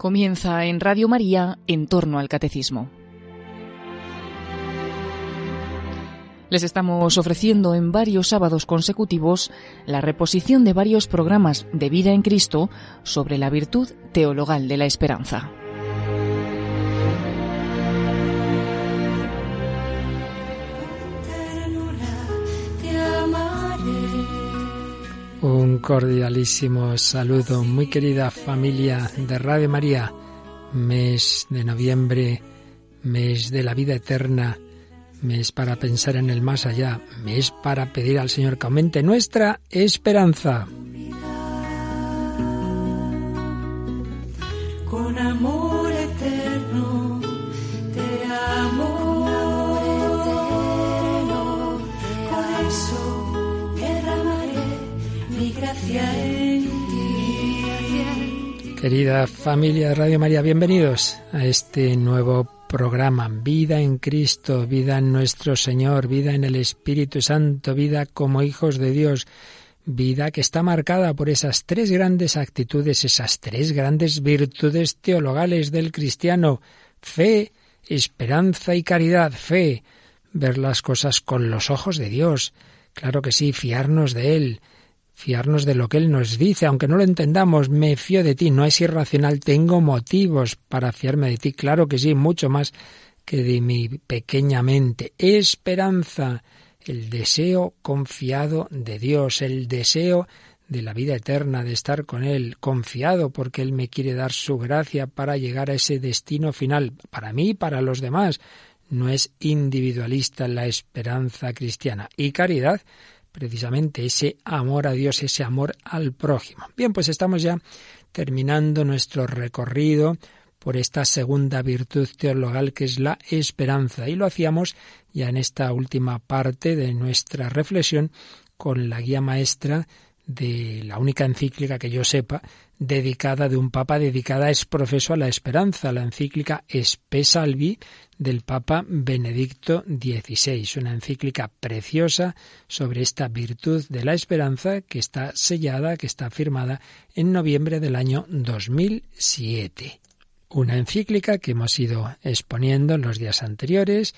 Comienza en Radio María en torno al catecismo. Les estamos ofreciendo en varios sábados consecutivos la reposición de varios programas de vida en Cristo sobre la virtud teologal de la esperanza. Un cordialísimo saludo, muy querida familia de Radio María, mes de noviembre, mes de la vida eterna, mes para pensar en el más allá, mes para pedir al Señor que aumente nuestra esperanza. Querida familia de Radio María, bienvenidos a este nuevo programa. Vida en Cristo, vida en nuestro Señor, vida en el Espíritu Santo, vida como hijos de Dios, vida que está marcada por esas tres grandes actitudes, esas tres grandes virtudes teologales del cristiano, fe, esperanza y caridad, fe, ver las cosas con los ojos de Dios, claro que sí, fiarnos de Él, fiarnos de lo que Él nos dice, aunque no lo entendamos, me fío de ti, no es irracional, tengo motivos para fiarme de ti, claro que sí, mucho más que de mi pequeña mente. Esperanza, el deseo confiado de Dios, el deseo de la vida eterna, de estar con Él, confiado porque Él me quiere dar su gracia para llegar a ese destino final, para mí y para los demás. No es individualista la esperanza cristiana. Y caridad, precisamente ese amor a Dios, ese amor al prójimo. Bien, pues estamos ya terminando nuestro recorrido por esta segunda virtud teologal que es la esperanza. Y lo hacíamos ya en esta última parte de nuestra reflexión con la guía maestra de la única encíclica que yo sepa dedicada de un papa dedicada es profeso a la esperanza, la encíclica Spe Salvi del Papa Benedicto XVI, una encíclica preciosa sobre esta virtud de la esperanza que está sellada, que está firmada en noviembre del año 2007. Una encíclica que hemos ido exponiendo en los días anteriores,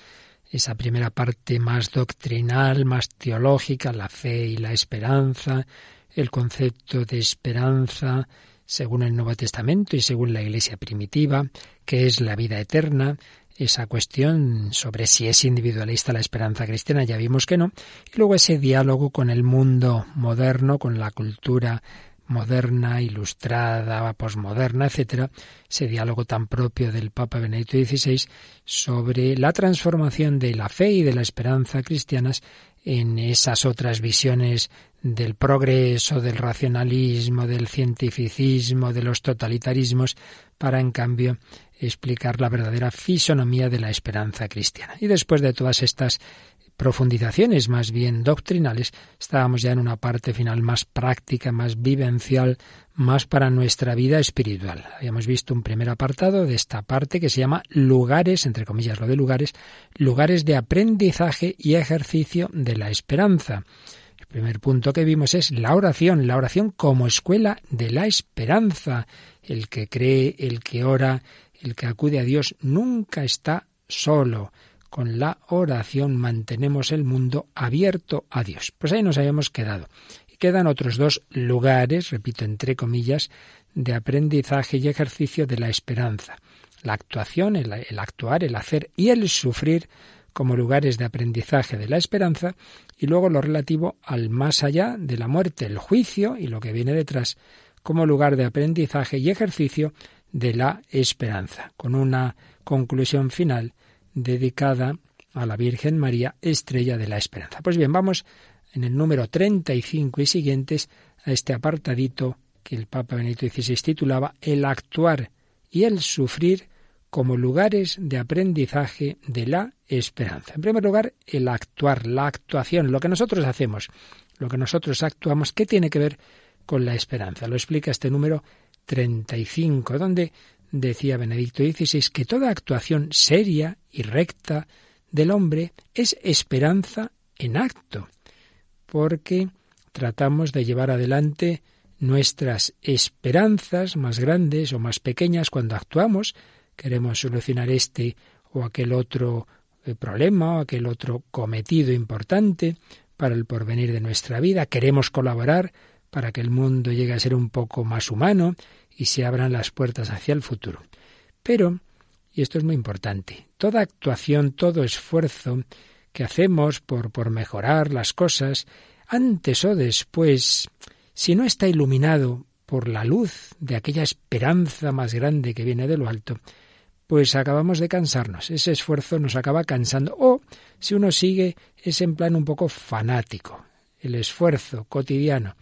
esa primera parte más doctrinal, más teológica, la fe y la esperanza, el concepto de esperanza según el Nuevo Testamento y según la Iglesia primitiva, que es la vida eterna, esa cuestión sobre si es individualista la esperanza cristiana, ya vimos que no, y luego ese diálogo con el mundo moderno, con la cultura moderna, ilustrada, posmoderna, etcétera, ese diálogo tan propio del Papa Benedicto XVI sobre la transformación de la fe y de la esperanza cristianas en esas otras visiones del progreso, del racionalismo, del cientificismo, de los totalitarismos, para en cambio explicar la verdadera fisonomía de la esperanza cristiana. Y después de todas estas profundizaciones más bien doctrinales, estábamos ya en una parte final más práctica, más vivencial, más para nuestra vida espiritual. Habíamos visto un primer apartado de esta parte que se llama lugares, entre comillas lo de lugares, lugares de aprendizaje y ejercicio de la esperanza. El primer punto que vimos es la oración, la oración como escuela de la esperanza. El que cree, el que ora, el que acude a Dios nunca está solo con la oración mantenemos el mundo abierto a Dios. Pues ahí nos habíamos quedado. Y quedan otros dos lugares, repito, entre comillas, de aprendizaje y ejercicio de la esperanza. La actuación, el, el actuar, el hacer y el sufrir como lugares de aprendizaje de la esperanza, y luego lo relativo al más allá de la muerte, el juicio y lo que viene detrás, como lugar de aprendizaje y ejercicio de la esperanza, con una conclusión final dedicada a la Virgen María, estrella de la esperanza. Pues bien, vamos en el número 35 y siguientes a este apartadito que el Papa Benito XVI titulaba El actuar y el sufrir como lugares de aprendizaje de la esperanza. En primer lugar, el actuar, la actuación, lo que nosotros hacemos, lo que nosotros actuamos, ¿qué tiene que ver con la esperanza? Lo explica este número 35, donde decía Benedicto XVI que toda actuación seria y recta del hombre es esperanza en acto, porque tratamos de llevar adelante nuestras esperanzas más grandes o más pequeñas cuando actuamos, queremos solucionar este o aquel otro eh, problema o aquel otro cometido importante para el porvenir de nuestra vida, queremos colaborar para que el mundo llegue a ser un poco más humano y se abran las puertas hacia el futuro. Pero, y esto es muy importante, toda actuación, todo esfuerzo que hacemos por, por mejorar las cosas, antes o después, si no está iluminado por la luz de aquella esperanza más grande que viene de lo alto, pues acabamos de cansarnos, ese esfuerzo nos acaba cansando. O si uno sigue es en plan un poco fanático, el esfuerzo cotidiano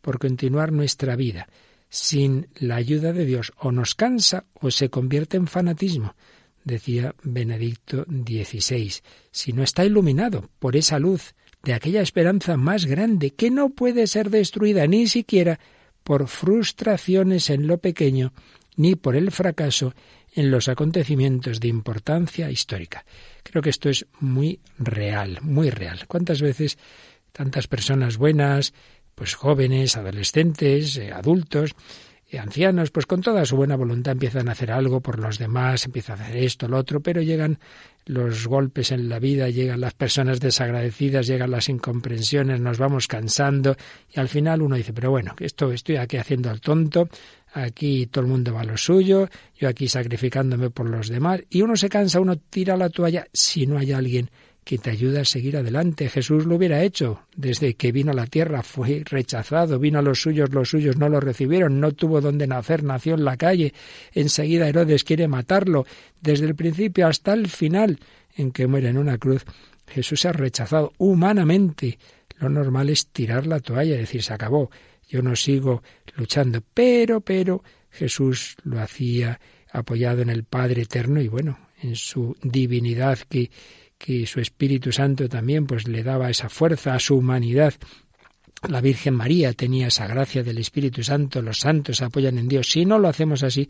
por continuar nuestra vida sin la ayuda de Dios o nos cansa o se convierte en fanatismo, decía Benedicto XVI, si no está iluminado por esa luz de aquella esperanza más grande que no puede ser destruida ni siquiera por frustraciones en lo pequeño ni por el fracaso en los acontecimientos de importancia histórica. Creo que esto es muy real, muy real. ¿Cuántas veces tantas personas buenas, pues jóvenes, adolescentes, eh, adultos, ancianos, pues con toda su buena voluntad empiezan a hacer algo por los demás, empiezan a hacer esto, lo otro, pero llegan los golpes en la vida, llegan las personas desagradecidas, llegan las incomprensiones, nos vamos cansando y al final uno dice, pero bueno, esto estoy aquí haciendo al tonto, aquí todo el mundo va a lo suyo, yo aquí sacrificándome por los demás y uno se cansa, uno tira la toalla si no hay alguien que te ayuda a seguir adelante. Jesús lo hubiera hecho. Desde que vino a la tierra fue rechazado, vino a los suyos, los suyos no lo recibieron, no tuvo donde nacer, nació en la calle. Enseguida Herodes quiere matarlo. Desde el principio hasta el final, en que muere en una cruz, Jesús ha rechazado humanamente. Lo normal es tirar la toalla decir, se acabó, yo no sigo luchando. Pero, pero, Jesús lo hacía apoyado en el Padre Eterno y bueno, en su divinidad que que su Espíritu Santo también pues le daba esa fuerza a su humanidad. La Virgen María tenía esa gracia del Espíritu Santo, los santos apoyan en Dios. Si no lo hacemos así,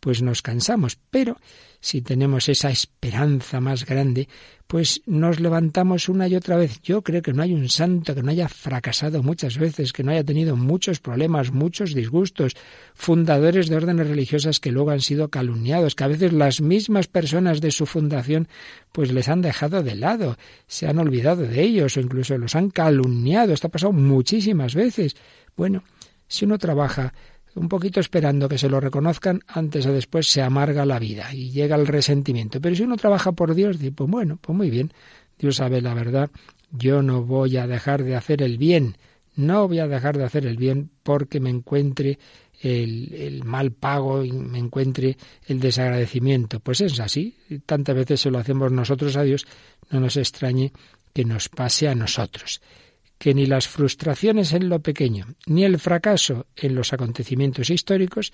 pues nos cansamos. Pero si tenemos esa esperanza más grande, pues nos levantamos una y otra vez. Yo creo que no hay un santo que no haya fracasado muchas veces, que no haya tenido muchos problemas, muchos disgustos, fundadores de órdenes religiosas que luego han sido calumniados, que a veces las mismas personas de su fundación pues les han dejado de lado, se han olvidado de ellos o incluso los han calumniado. Esto ha pasado muchísimas veces. Bueno, si uno trabaja un poquito esperando que se lo reconozcan, antes o después se amarga la vida y llega el resentimiento. Pero si uno trabaja por Dios, dice, pues bueno, pues muy bien, Dios sabe la verdad, yo no voy a dejar de hacer el bien, no voy a dejar de hacer el bien porque me encuentre el, el, mal pago y me encuentre el desagradecimiento. Pues es así, tantas veces se lo hacemos nosotros a Dios, no nos extrañe que nos pase a nosotros que ni las frustraciones en lo pequeño, ni el fracaso en los acontecimientos históricos,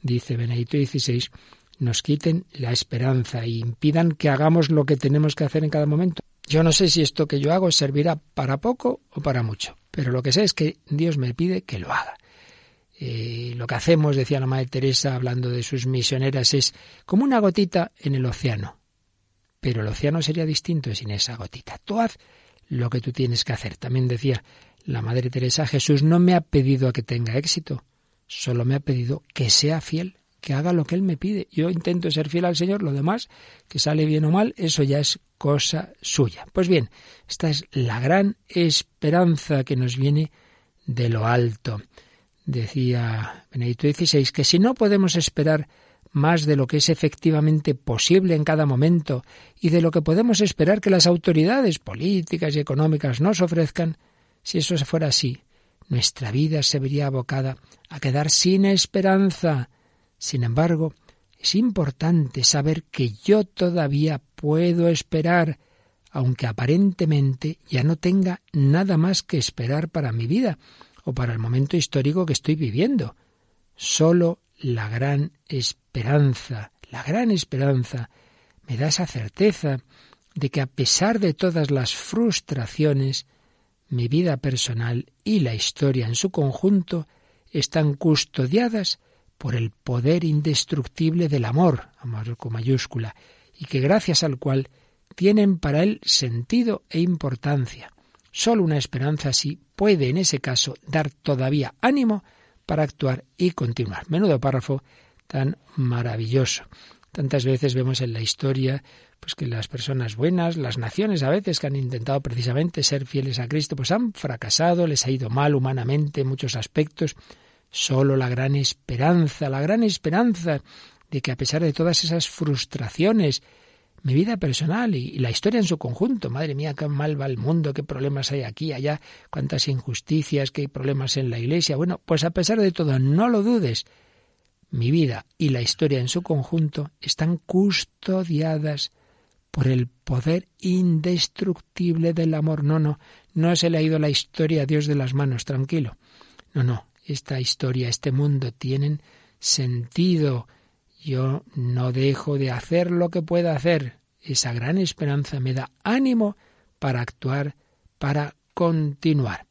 dice Benedicto XVI, nos quiten la esperanza e impidan que hagamos lo que tenemos que hacer en cada momento. Yo no sé si esto que yo hago servirá para poco o para mucho, pero lo que sé es que Dios me pide que lo haga. Eh, lo que hacemos, decía la Madre Teresa hablando de sus misioneras, es como una gotita en el océano. Pero el océano sería distinto sin esa gotita. Tú haz lo que tú tienes que hacer. También decía la Madre Teresa, Jesús no me ha pedido a que tenga éxito, solo me ha pedido que sea fiel, que haga lo que Él me pide. Yo intento ser fiel al Señor, lo demás, que sale bien o mal, eso ya es cosa suya. Pues bien, esta es la gran esperanza que nos viene de lo alto. Decía Benedicto XVI que si no podemos esperar más de lo que es efectivamente posible en cada momento y de lo que podemos esperar que las autoridades políticas y económicas nos ofrezcan, si eso fuera así, nuestra vida se vería abocada a quedar sin esperanza. Sin embargo, es importante saber que yo todavía puedo esperar, aunque aparentemente ya no tenga nada más que esperar para mi vida o para el momento histórico que estoy viviendo. Solo la gran esperanza, la gran esperanza, me da esa certeza de que a pesar de todas las frustraciones, mi vida personal y la historia en su conjunto están custodiadas por el poder indestructible del amor, amor con mayúscula, y que gracias al cual tienen para él sentido e importancia. Solo una esperanza así puede en ese caso dar todavía ánimo para actuar y continuar. Menudo párrafo tan maravilloso. Tantas veces vemos en la historia pues que las personas buenas, las naciones a veces que han intentado precisamente ser fieles a Cristo, pues han fracasado, les ha ido mal humanamente en muchos aspectos. Solo la gran esperanza, la gran esperanza de que a pesar de todas esas frustraciones, mi vida personal y, la historia en su conjunto, madre mía, qué mal va el mundo, qué problemas hay aquí, allá, cuántas injusticias, qué problemas en la iglesia. Bueno, pues a pesar de todo, no lo dudes, mi vida y la historia en su conjunto están custodiadas por el poder indestructible del amor. No, no, no se le ha ido la historia a Dios de las manos, tranquilo. No, no, esta historia, este mundo tienen sentido. Yo no dejo de hacer lo que pueda hacer. Esa gran esperanza me da ánimo para actuar, para continuar.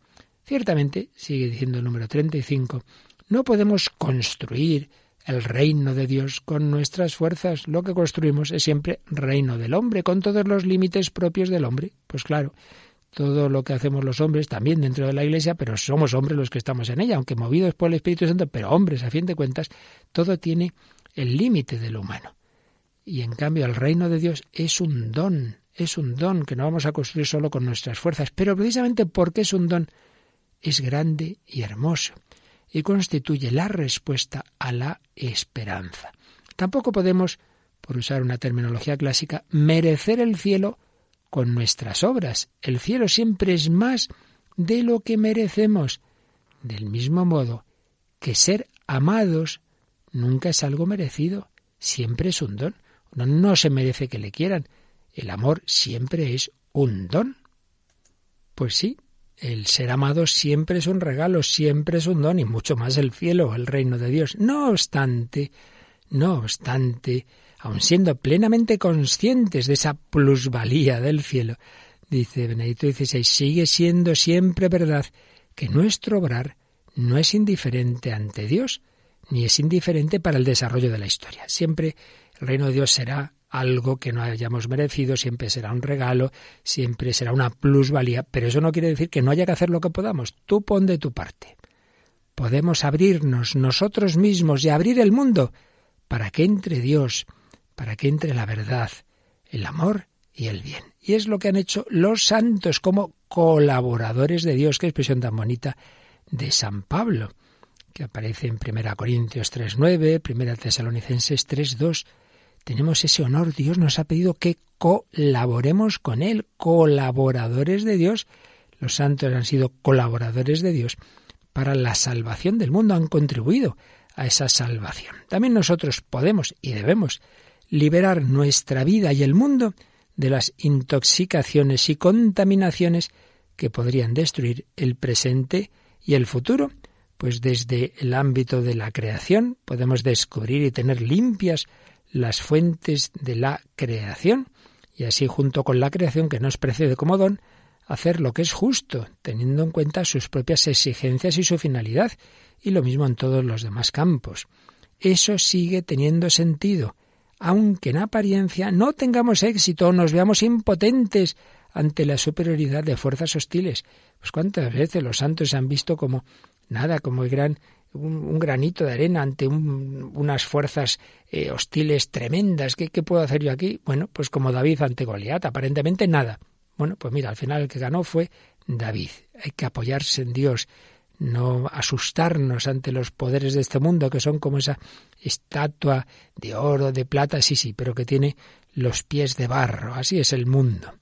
Ciertamente, sigue diciendo el número 35, no podemos construir el reino de Dios con nuestras fuerzas. Lo que construimos es siempre reino del hombre, con todos los límites propios del hombre. Pues claro, todo lo que hacemos los hombres, también dentro de la Iglesia, pero somos hombres los que estamos en ella, aunque movidos por el Espíritu Santo, pero hombres, a fin de cuentas, todo tiene el límite de lo humano. Y en cambio el reino de Dios es un don, es un don que no vamos a construir solo con nuestras fuerzas, pero precisamente porque es un don, es grande y hermoso y constituye la respuesta a la esperanza. Tampoco podemos, por usar una terminología clásica, merecer el cielo con nuestras obras. El cielo siempre es más de lo que merecemos. Del mismo modo que ser amados nunca es algo merecido, siempre es un don. Uno no se merece que le quieran. El amor siempre es un don. Pues sí, el ser amado siempre es un regalo, siempre es un don y mucho más el cielo, el reino de Dios. No obstante, no obstante, aun siendo plenamente conscientes de esa plusvalía del cielo, dice Benedicto XVI, sigue siendo siempre verdad que nuestro obrar no es indiferente ante Dios, ni es indiferente para el desarrollo de la historia. Siempre el reino de Dios será algo que no hayamos merecido, siempre será un regalo, siempre será una plusvalía, pero eso no quiere decir que no haya que hacer lo que podamos. Tú pon de tu parte. Podemos abrirnos nosotros mismos y abrir el mundo para que entre Dios, para que entre la verdad, el amor y el bien. Y es lo que han hecho los santos como colaboradores de Dios, qué expresión tan bonita de San Pablo, que aparece en 1 Corintios 3.9, 1 Tesalonicenses 3.2, tenemos ese honor. Dios nos ha pedido que colaboremos con Él, colaboradores de Dios. Los santos han sido colaboradores de Dios para la salvación del mundo, han contribuido a esa salvación. También nosotros podemos y debemos liberar nuestra vida y el mundo de las intoxicaciones y contaminaciones que podrían destruir el presente y el futuro, pues desde el ámbito de la creación podemos descubrir y tener limpias las fuentes de la creación y así junto con la creación que nos precede como don, hacer lo que es justo, teniendo en cuenta sus propias exigencias y su finalidad, y lo mismo en todos los demás campos. Eso sigue teniendo sentido, aunque en apariencia no tengamos éxito o nos veamos impotentes ante la superioridad de fuerzas hostiles. Pues cuántas veces los santos se han visto como nada, como el gran un, granito de arena ante unas fuerzas eh, hostiles tremendas. ¿Qué, ¿Qué, puedo hacer yo aquí? Bueno, pues como David ante Goliat, aparentemente nada. Bueno, pues mira, al final el que ganó fue David. Hay que apoyarse en Dios, no asustarnos ante los poderes de este mundo, que son como esa estatua de oro, de plata, sí, sí, pero que tiene los pies de barro. Así es el mundo.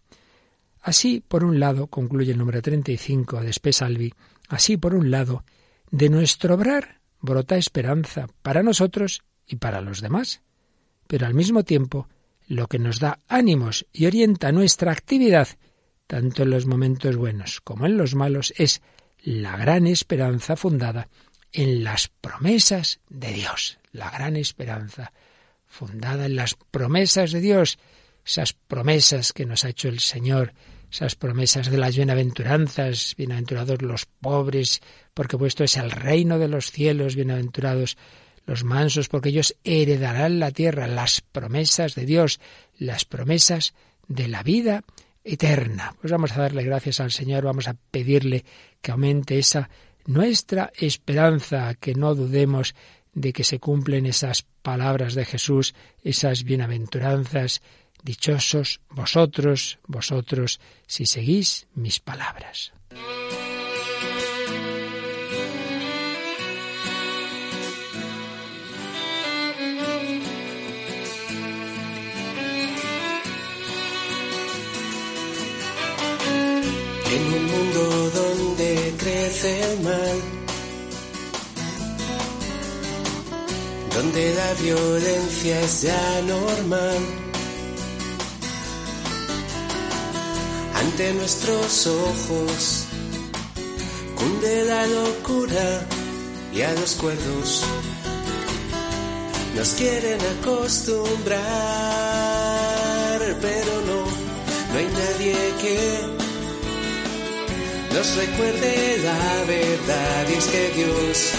Así, por un lado, concluye el número 35 de Spesalvi, así, por un lado, de nuestro obrar brota esperanza para nosotros y para los demás. Pero al mismo tiempo, lo que nos da ánimos y orienta nuestra actividad, tanto en los momentos buenos como en los malos, es la gran esperanza fundada en las promesas de Dios. La gran esperanza fundada en las promesas de Dios, esas promesas que nos ha hecho el Señor esas promesas de las bienaventuranzas, bienaventurados los pobres, porque vuestro es el reino de los cielos, bienaventurados los mansos, porque ellos heredarán la tierra, las promesas de Dios, las promesas de la vida eterna. Pues vamos a darle gracias al Señor, vamos a pedirle que aumente esa nuestra esperanza, que no dudemos de que se cumplen esas palabras de Jesús, esas bienaventuranzas, dichosos vosotros, vosotros, si seguís mis palabras. En un mundo donde crece el mal, donde la violencia es ya normal, ante nuestros ojos cunde la locura y a los cuerdos nos quieren acostumbrar, pero no, no hay nadie que nos recuerde la verdad y es que Dios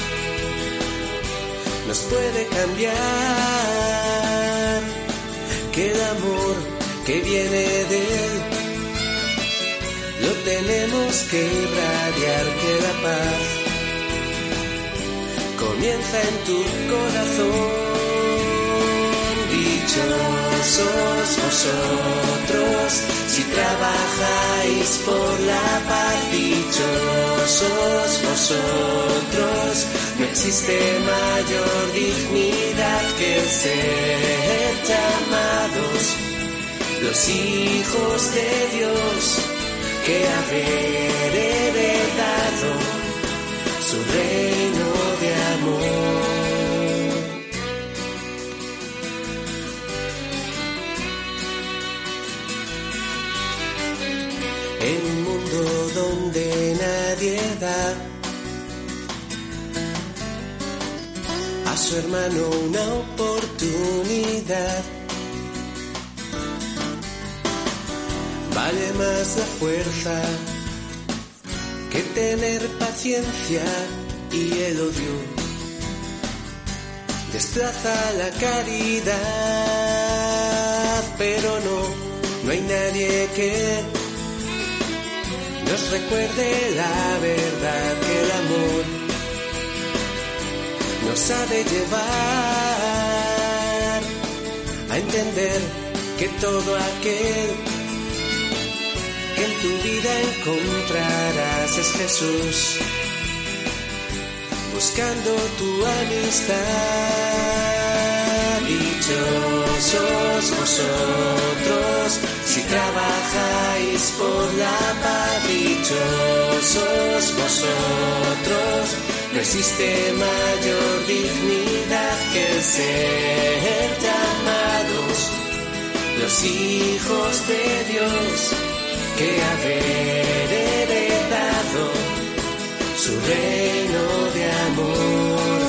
nos puede cambiar, que el amor que viene de Él tenemos que irradiar, que la paz comienza en tu corazón. Dichosos vosotros si trabajáis por la paz. Dichosos vosotros, no existe mayor dignidad que ser llamados los hijos de Dios que haber heredado su reino de amor. En un mundo donde nadie da a su hermano una oportunidad. Vale más la fuerza que tener paciencia y el odio. Desplaza la caridad, pero no, no hay nadie que nos recuerde la verdad que el amor nos ha de llevar a entender que todo aquel tu vida encontrarás es Jesús, buscando tu amistad. Dichosos vosotros si trabajáis por la paz. Dichosos vosotros, no existe mayor dignidad que ser llamados los hijos de Dios que haber heredado su reino de amor.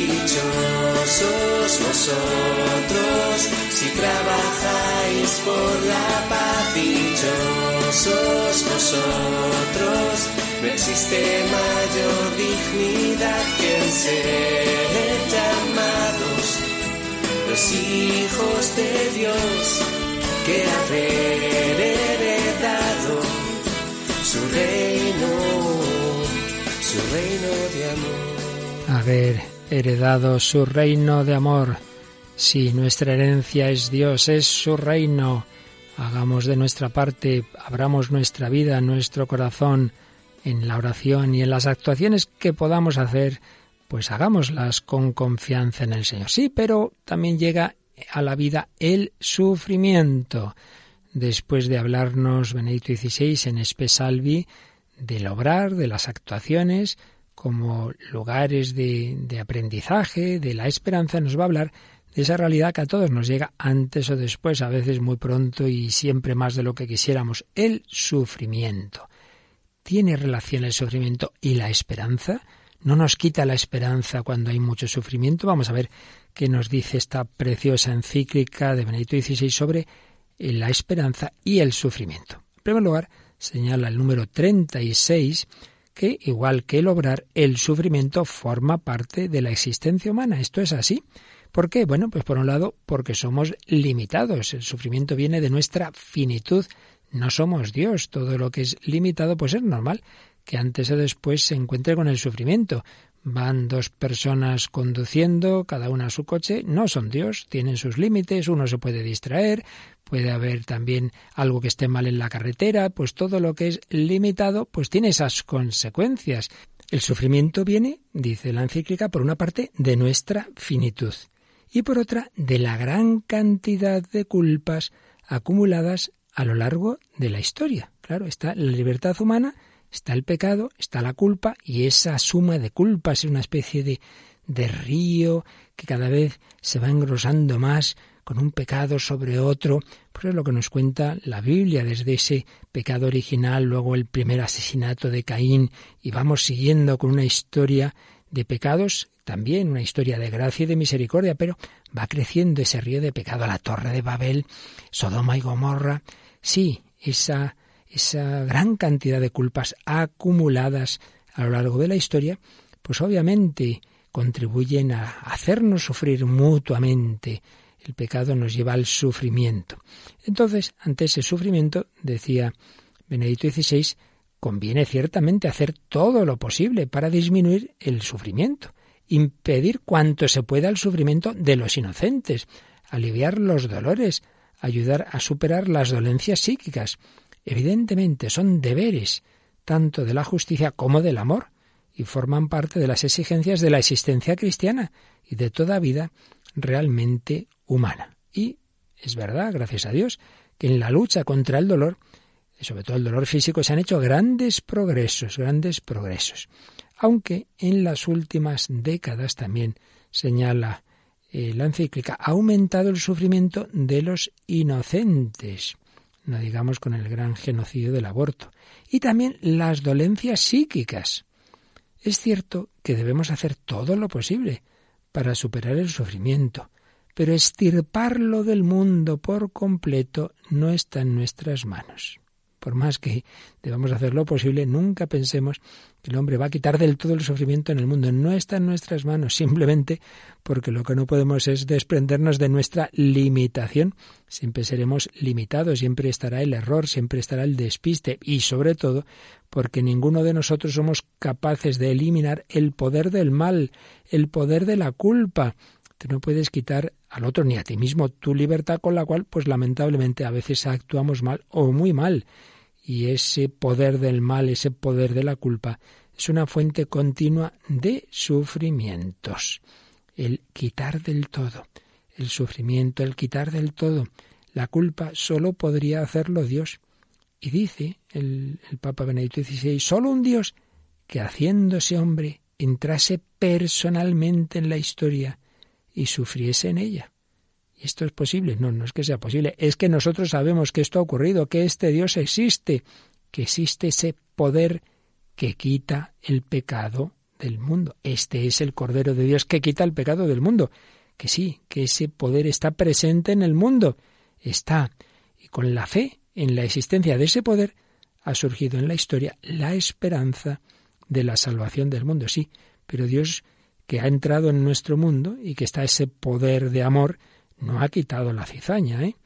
Dichosos vosotros si trabajáis por la paz. Dichosos vosotros, no existe mayor dignidad que el ser llamados los hijos de Dios que haber heredado su reino, su reino de amor. Haber heredado su reino de amor. Si nuestra herencia es Dios, es su reino. Hagamos de nuestra parte, abramos nuestra vida, nuestro corazón en la oración y en las actuaciones que podamos hacer, pues hagámoslas con confianza en el Señor. Sí, pero también llega a la vida el sufrimiento. Después de hablarnos Benedicto XVI en Espesalvi del obrar, de las actuaciones, como lugares de, de, aprendizaje, de la esperanza, nos va a hablar de esa realidad que a todos nos llega antes o después, a veces muy pronto y siempre más de lo que quisiéramos, el sufrimiento. ¿Tiene relación el sufrimiento y la esperanza? ¿No nos quita la esperanza cuando hay mucho sufrimiento? Vamos a ver qué nos dice esta preciosa encíclica de Benedicto XVI sobre la esperanza y el sufrimiento. En primer lugar, señala el número 36 que, igual que el obrar, el sufrimiento forma parte de la existencia humana. Esto es así. ¿Por qué? Bueno, pues por un lado, porque somos limitados. El sufrimiento viene de nuestra finitud. No somos Dios. Todo lo que es limitado, pues es normal que antes o después se encuentre con el sufrimiento. Van dos personas conduciendo, cada una a su coche, no son Dios, tienen sus límites, uno se puede distraer, puede haber también algo que esté mal en la carretera, pues todo lo que es limitado, pues tiene esas consecuencias. El sufrimiento viene, dice la encíclica, por una parte de nuestra finitud y por otra de la gran cantidad de culpas acumuladas a lo largo de la historia. Claro, está la libertad humana, está el pecado, está la culpa y esa suma de culpas es una especie de, de río que cada vez se va engrosando más con un pecado sobre otro, pues es lo que nos cuenta la Biblia desde ese pecado original, luego el primer asesinato de Caín, y vamos siguiendo con una historia de pecados, también una historia de gracia y de misericordia, pero va creciendo ese río de pecado, la torre de Babel, Sodoma y Gomorra, sí, esa, esa gran cantidad de culpas acumuladas a lo largo de la historia, pues obviamente contribuyen a hacernos sufrir mutuamente, el pecado nos lleva al sufrimiento. Entonces, ante ese sufrimiento, decía Benedicto XVI, conviene ciertamente hacer todo lo posible para disminuir el sufrimiento, impedir cuanto se pueda el sufrimiento de los inocentes, aliviar los dolores, ayudar a superar las dolencias psíquicas. Evidentemente son deberes tanto de la justicia como del amor y forman parte de las exigencias de la existencia cristiana y de toda vida realmente humana. Y es verdad, gracias a Dios, que en la lucha contra el dolor, sobre todo el dolor físico, se han hecho grandes progresos, grandes progresos. Aunque en las últimas décadas también señala eh, la encíclica, ha aumentado el sufrimiento de los inocentes, no digamos con el gran genocidio del aborto, y también las dolencias psíquicas. Es cierto que debemos hacer todo lo posible para superar el sufrimiento, pero estirparlo del mundo por completo no está en nuestras manos. Por más que debamos hacer lo posible, nunca pensemos que el hombre va a quitar del todo el sufrimiento en el mundo. No está en nuestras manos, simplemente porque lo que no podemos es desprendernos de nuestra limitación. Siempre seremos limitados, siempre estará el error, siempre estará el despiste y sobre todo porque ninguno de nosotros somos capaces de eliminar el poder del mal, el poder de la culpa, Tú no puedes quitar al otro ni a ti mismo tu libertad con la cual, pues lamentablemente a veces actuamos mal o muy mal. Y ese poder del mal, ese poder de la culpa, es una fuente continua de sufrimientos. El quitar del todo, el sufrimiento, el quitar del todo, la culpa solo podría hacerlo Dios. Y dice el, el Papa Benedicto XVI, solo un Dios que haciéndose hombre entrase personalmente en la historia y sufriese en ella. ¿Y esto es posible? No, no es que sea posible, es que nosotros sabemos que esto ha ocurrido, que este Dios existe, que existe ese poder que quita el pecado del mundo. Este es el Cordero de Dios que quita el pecado del mundo. Que sí, que ese poder está presente en el mundo. Está. Y con la fe en la existencia de ese poder ha surgido en la historia la esperanza de la salvación del mundo. Sí, pero Dios que ha entrado en nuestro mundo y que está ese poder de amor, no ha quitado la cizaña, ¿eh?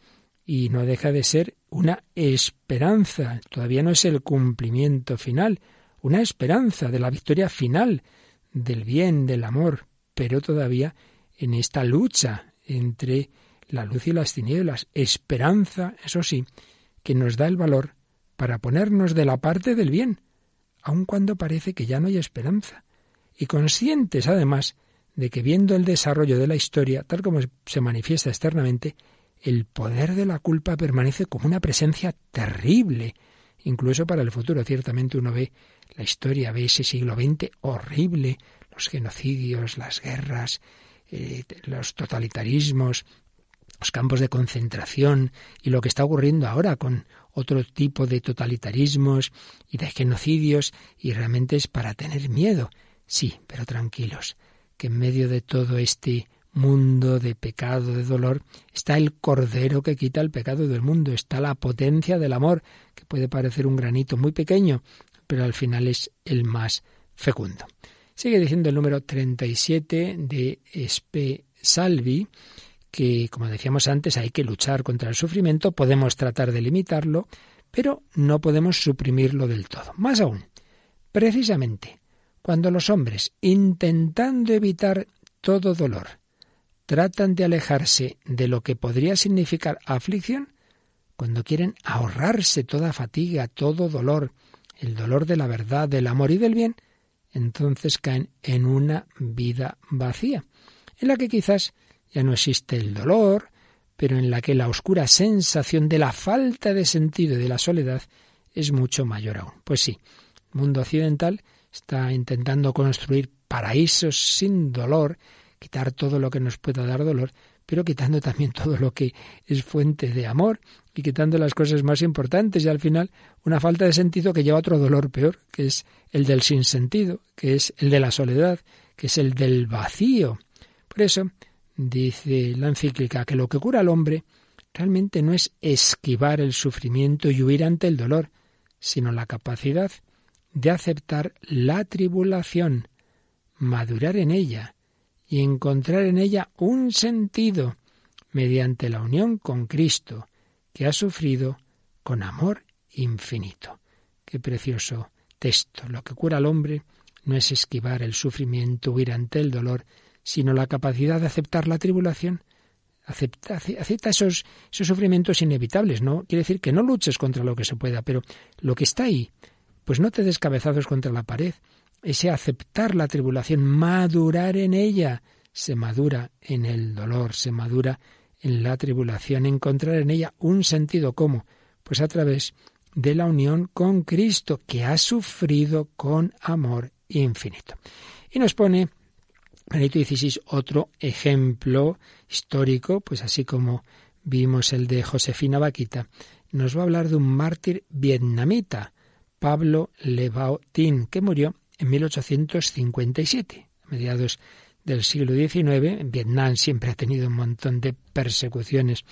Y no deja de ser una esperanza, todavía no es el cumplimiento final, una esperanza de la victoria final, del bien, del amor, pero todavía en esta lucha entre la luz y las tinieblas, esperanza, eso sí, que nos da el valor para ponernos de la parte del bien, aun cuando parece que ya no hay esperanza y conscientes además de que viendo el desarrollo de la historia, tal como se manifiesta externamente, el poder de la culpa permanece como una presencia terrible, incluso para el futuro. Ciertamente uno ve la historia, ve ese siglo XX horrible, los genocidios, las guerras, eh, los totalitarismos, los campos de concentración y lo que está ocurriendo ahora con otro tipo de totalitarismos y de genocidios, y realmente es para tener miedo. Sí, pero tranquilos, que en medio de todo este mundo de pecado, de dolor, está el Cordero que quita el pecado del mundo, está la potencia del amor, que puede parecer un granito muy pequeño, pero al final es el más fecundo. Sigue diciendo el número 37 de Espe Salvi, que, como decíamos antes, hay que luchar contra el sufrimiento, podemos tratar de limitarlo, pero no podemos suprimirlo del todo. Más aún, Precisamente, cuando los hombres, intentando evitar todo dolor, tratan de alejarse de lo que podría significar aflicción, cuando quieren ahorrarse toda fatiga, todo dolor, el dolor de la verdad, del amor y del bien, entonces caen en una vida vacía, en la que quizás ya no existe el dolor, pero en la que la oscura sensación de la falta de sentido y de la soledad es mucho mayor aún. Pues sí, el mundo occidental está intentando construir paraísos sin dolor, quitar todo lo que nos pueda dar dolor, pero quitando también todo lo que es fuente de amor y quitando las cosas más importantes y al final una falta de sentido que lleva a otro dolor peor, que es el del sinsentido, que es el de la soledad, que es el del vacío. Por eso dice la encíclica que lo que cura al hombre realmente no es esquivar el sufrimiento y huir ante el dolor, sino la capacidad de aceptar la tribulación, madurar en ella y encontrar en ella un sentido mediante la unión con Cristo, que ha sufrido con amor infinito. Qué precioso texto. Lo que cura al hombre no es esquivar el sufrimiento, huir ante el dolor, sino la capacidad de aceptar la tribulación. Acepta, acepta esos, esos sufrimientos inevitables, ¿no? Quiere decir que no luches contra lo que se pueda, pero lo que está ahí, pues no te des cabezazos contra la pared. Ese aceptar la tribulación, madurar en ella, se madura en el dolor, se madura en la tribulación, encontrar en ella un sentido ¿cómo? Pues a través de la unión con Cristo, que ha sufrido con amor infinito. Y nos pone Benito XVI otro ejemplo histórico, pues así como vimos el de Josefina Vaquita, nos va a hablar de un mártir vietnamita, Pablo Tin, que murió en 1857, a mediados del siglo XIX. Vietnam siempre ha tenido un montón de persecuciones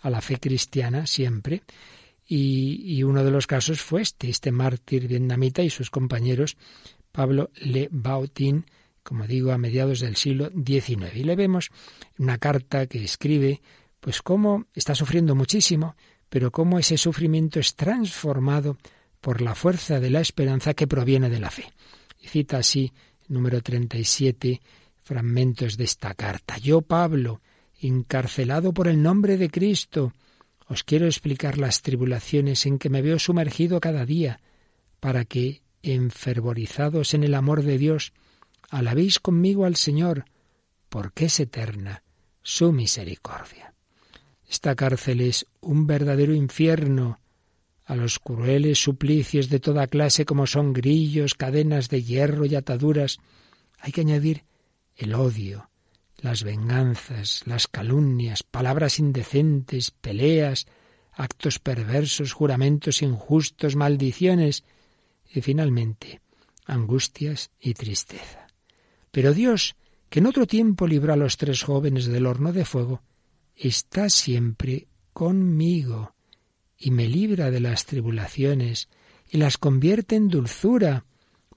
a la fe cristiana, siempre. Y, uno de los casos fue este, este mártir vietnamita y sus compañeros, Pablo Le Bautin, como digo, a mediados del siglo XIX. Y le vemos una carta que escribe, pues cómo está sufriendo muchísimo, pero cómo ese sufrimiento es transformado por la fuerza de la esperanza que proviene de la fe. Y cita así, número 37, fragmentos de esta carta. Yo, Pablo, encarcelado por el nombre de Cristo, os quiero explicar las tribulaciones en que me veo sumergido cada día, para que, enfervorizados en el amor de Dios, alabéis conmigo al Señor, porque es eterna su misericordia. Esta cárcel es un verdadero infierno, a los crueles suplicios de toda clase como son grillos, cadenas de hierro y ataduras, hay que añadir el odio, las venganzas, las calumnias, palabras indecentes, peleas, actos perversos, juramentos injustos, maldiciones y finalmente angustias y tristeza. Pero Dios, que en otro tiempo libró a los tres jóvenes del horno de fuego, está siempre conmigo y me libra de las tribulaciones y las convierte en dulzura,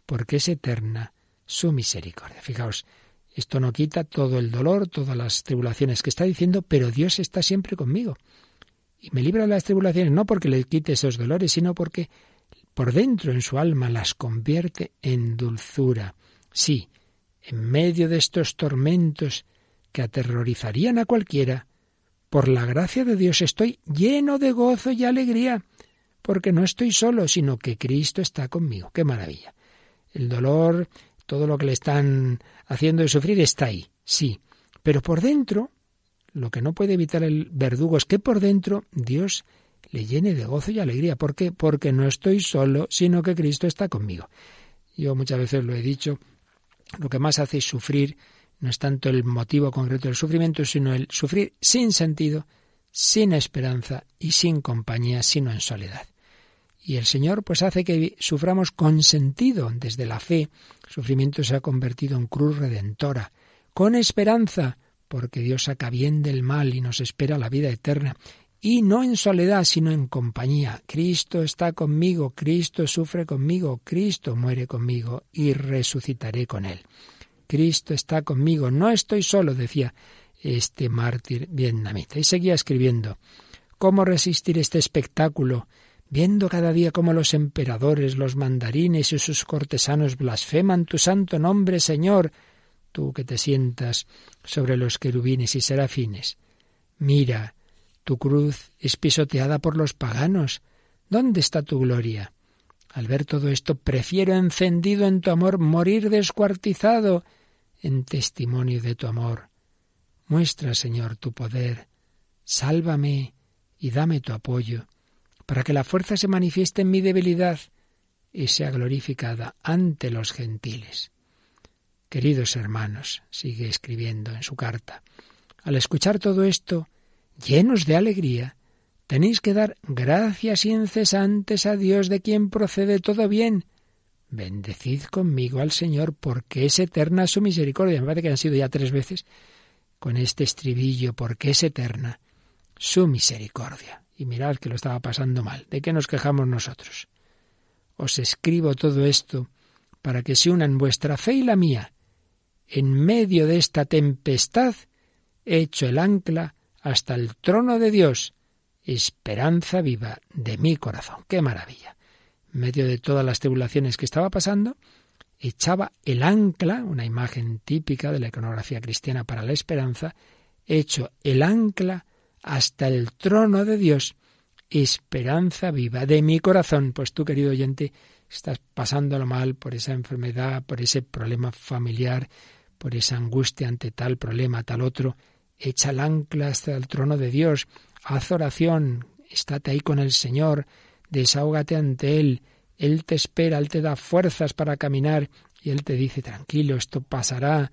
porque es eterna su misericordia. Fijaos, esto no quita todo el dolor, todas las tribulaciones que está diciendo, pero Dios está siempre conmigo. Y me libra de las tribulaciones no porque le quite esos dolores, sino porque por dentro en su alma las convierte en dulzura. Sí, en medio de estos tormentos que aterrorizarían a cualquiera, por la gracia de Dios estoy lleno de gozo y alegría, porque no estoy solo, sino que Cristo está conmigo. ¡Qué maravilla! El dolor, todo lo que le están haciendo de sufrir está ahí, sí. Pero por dentro, lo que no puede evitar el verdugo es que por dentro Dios le llene de gozo y alegría. ¿Por qué? Porque no estoy solo, sino que Cristo está conmigo. Yo muchas veces lo he dicho, lo que más hace sufrir no es tanto el motivo concreto del sufrimiento, sino el sufrir sin sentido, sin esperanza y sin compañía, sino en soledad. Y el Señor pues hace que suframos con sentido desde la fe. Sufrimiento se ha convertido en cruz redentora, con esperanza, porque Dios saca bien del mal y nos espera la vida eterna. Y no en soledad, sino en compañía. Cristo está conmigo, Cristo sufre conmigo, Cristo muere conmigo y resucitaré con él. Cristo está conmigo, no estoy solo, decía este mártir vietnamita. Y seguía escribiendo. ¿Cómo resistir este espectáculo viendo cada día cómo los emperadores, los mandarines y sus cortesanos blasfeman tu santo nombre, Señor, tú que te sientas sobre los querubines y serafines. Mira, tu cruz es pisoteada por los paganos. ¿Dónde está tu gloria? Al ver todo esto, prefiero encendido en tu amor morir descuartizado en testimonio de tu amor. Muestra, Señor, tu poder. Sálvame y dame tu apoyo, para que la fuerza se manifieste en mi debilidad y sea glorificada ante los gentiles. Queridos hermanos, sigue escribiendo en su carta, al escuchar todo esto, llenos de alegría, Tenéis que dar gracias incesantes a Dios de quien procede todo bien. Bendecid conmigo al Señor porque es eterna su misericordia. Me parece que han sido ya tres veces con este estribillo, porque es eterna su misericordia. Y mirad que lo estaba pasando mal. ¿De qué nos quejamos nosotros? Os escribo todo esto para que se unan vuestra fe y la mía. En medio de esta tempestad he hecho el ancla hasta el trono de Dios esperanza viva de mi corazón. ¡Qué maravilla! En medio de todas las tribulaciones que estaba pasando, echaba el ancla, una imagen típica de la iconografía cristiana para la esperanza, hecho el ancla hasta el trono de Dios, esperanza viva de mi corazón. Pues tú, querido oyente, estás pasándolo mal por esa enfermedad, por ese problema familiar, por esa angustia ante tal problema, tal otro. Echa el ancla hasta el trono de Dios, haz oración, estate ahí con el Señor, desahógate ante Él, Él te espera, Él te da fuerzas para caminar y Él te dice, tranquilo, esto pasará.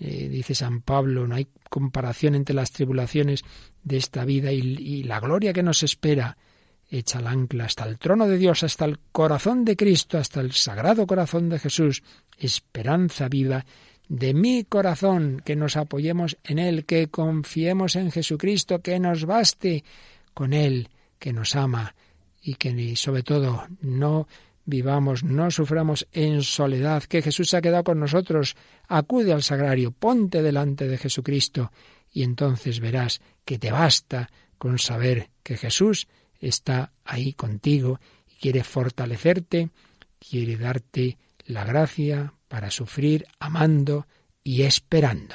Eh, dice San Pablo, no hay comparación entre las tribulaciones de esta vida y, y la gloria que nos espera. Echa el ancla hasta el trono de Dios, hasta el corazón de Cristo, hasta el sagrado corazón de Jesús, esperanza viva de mi corazón, que nos apoyemos en Él, que confiemos en Jesucristo, que nos baste con Él, que nos ama y que sobre todo no vivamos, no suframos en soledad, que Jesús se ha quedado con nosotros. Acude al sagrario, ponte delante de Jesucristo y entonces verás que te basta con saber que Jesús está ahí contigo y quiere fortalecerte, quiere darte la gracia para sufrir amando y esperando.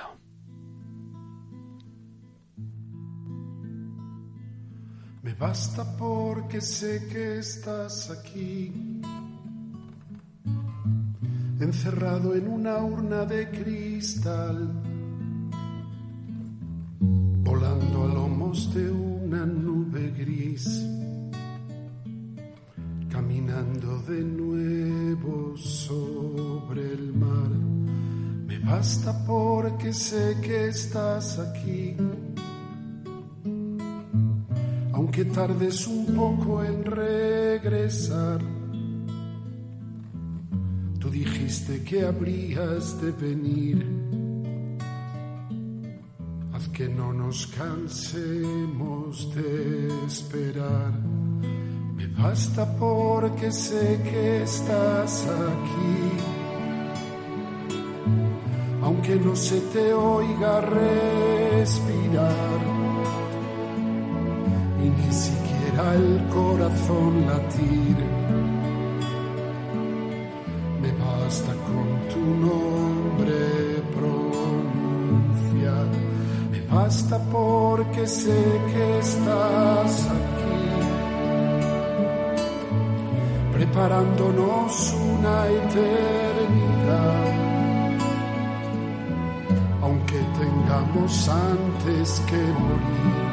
Me basta porque sé que estás aquí, encerrado en una urna de cristal, volando a lomos de una nube gris caminando de nuevo sobre el mar. Me basta porque sé que estás aquí. Aunque tardes un poco en regresar, tú dijiste que habrías de venir. Haz que no nos cansemos de esperar Basta porque sé que estás aquí. Aunque no se te oiga respirar y ni siquiera el corazón latir. Me basta con tu nombre pronunciar. Me basta porque sé que estás aquí preparándonos una eternidad. Aunque tengamos antes que morir,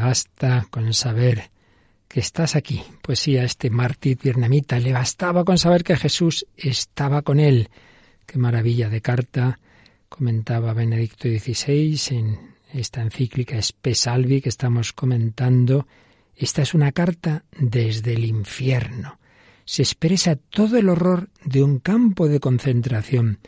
basta con saber que estás aquí. Pues sí, a este mártir vietnamita le bastaba con saber que Jesús estaba con él. Qué maravilla de carta comentaba Benedicto XVI en esta encíclica Spe Salvi que estamos comentando. Esta es una carta desde el infierno. Se expresa todo el horror de un campo de concentración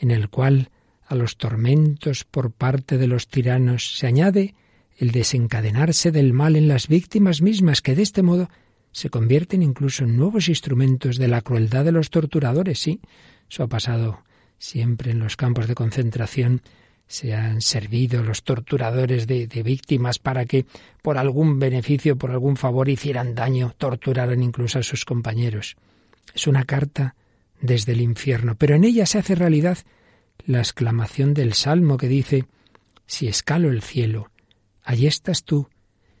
en el cual a los tormentos por parte de los tiranos se añade el desencadenarse del mal en las víctimas mismas, que de este modo se convierten incluso en nuevos instrumentos de la crueldad de los torturadores. Sí, eso ha pasado siempre en los campos de concentración. Se han servido los torturadores de, víctimas para que, por algún beneficio, por algún favor, hicieran daño, torturaran incluso a sus compañeros. Es una carta desde el infierno, pero en ella se hace realidad la exclamación del Salmo que dice, Si escalo el cielo, allí estás tú.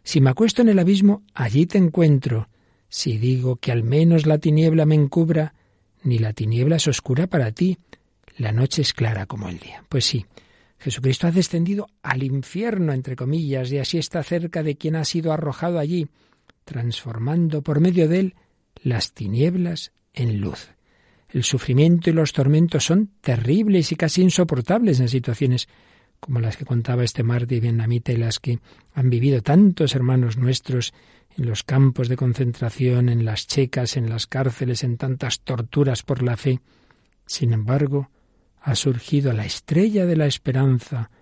Si me acuesto en el abismo, allí te encuentro. Si digo que al menos la tiniebla me encubra, ni la tiniebla es oscura para ti, la noche es clara como el día. Pues sí, Jesucristo ha descendido al infierno, entre comillas, y así está cerca de quien ha sido arrojado allí, transformando por medio de él las tinieblas en luz. El sufrimiento y los tormentos son terribles y casi insoportables en situaciones como las que contaba este mártir vietnamita y las que han vivido tantos hermanos nuestros en los campos de concentración, en las checas, en las cárceles, en tantas torturas por la fe. Sin embargo, ha surgido la estrella de la esperanza,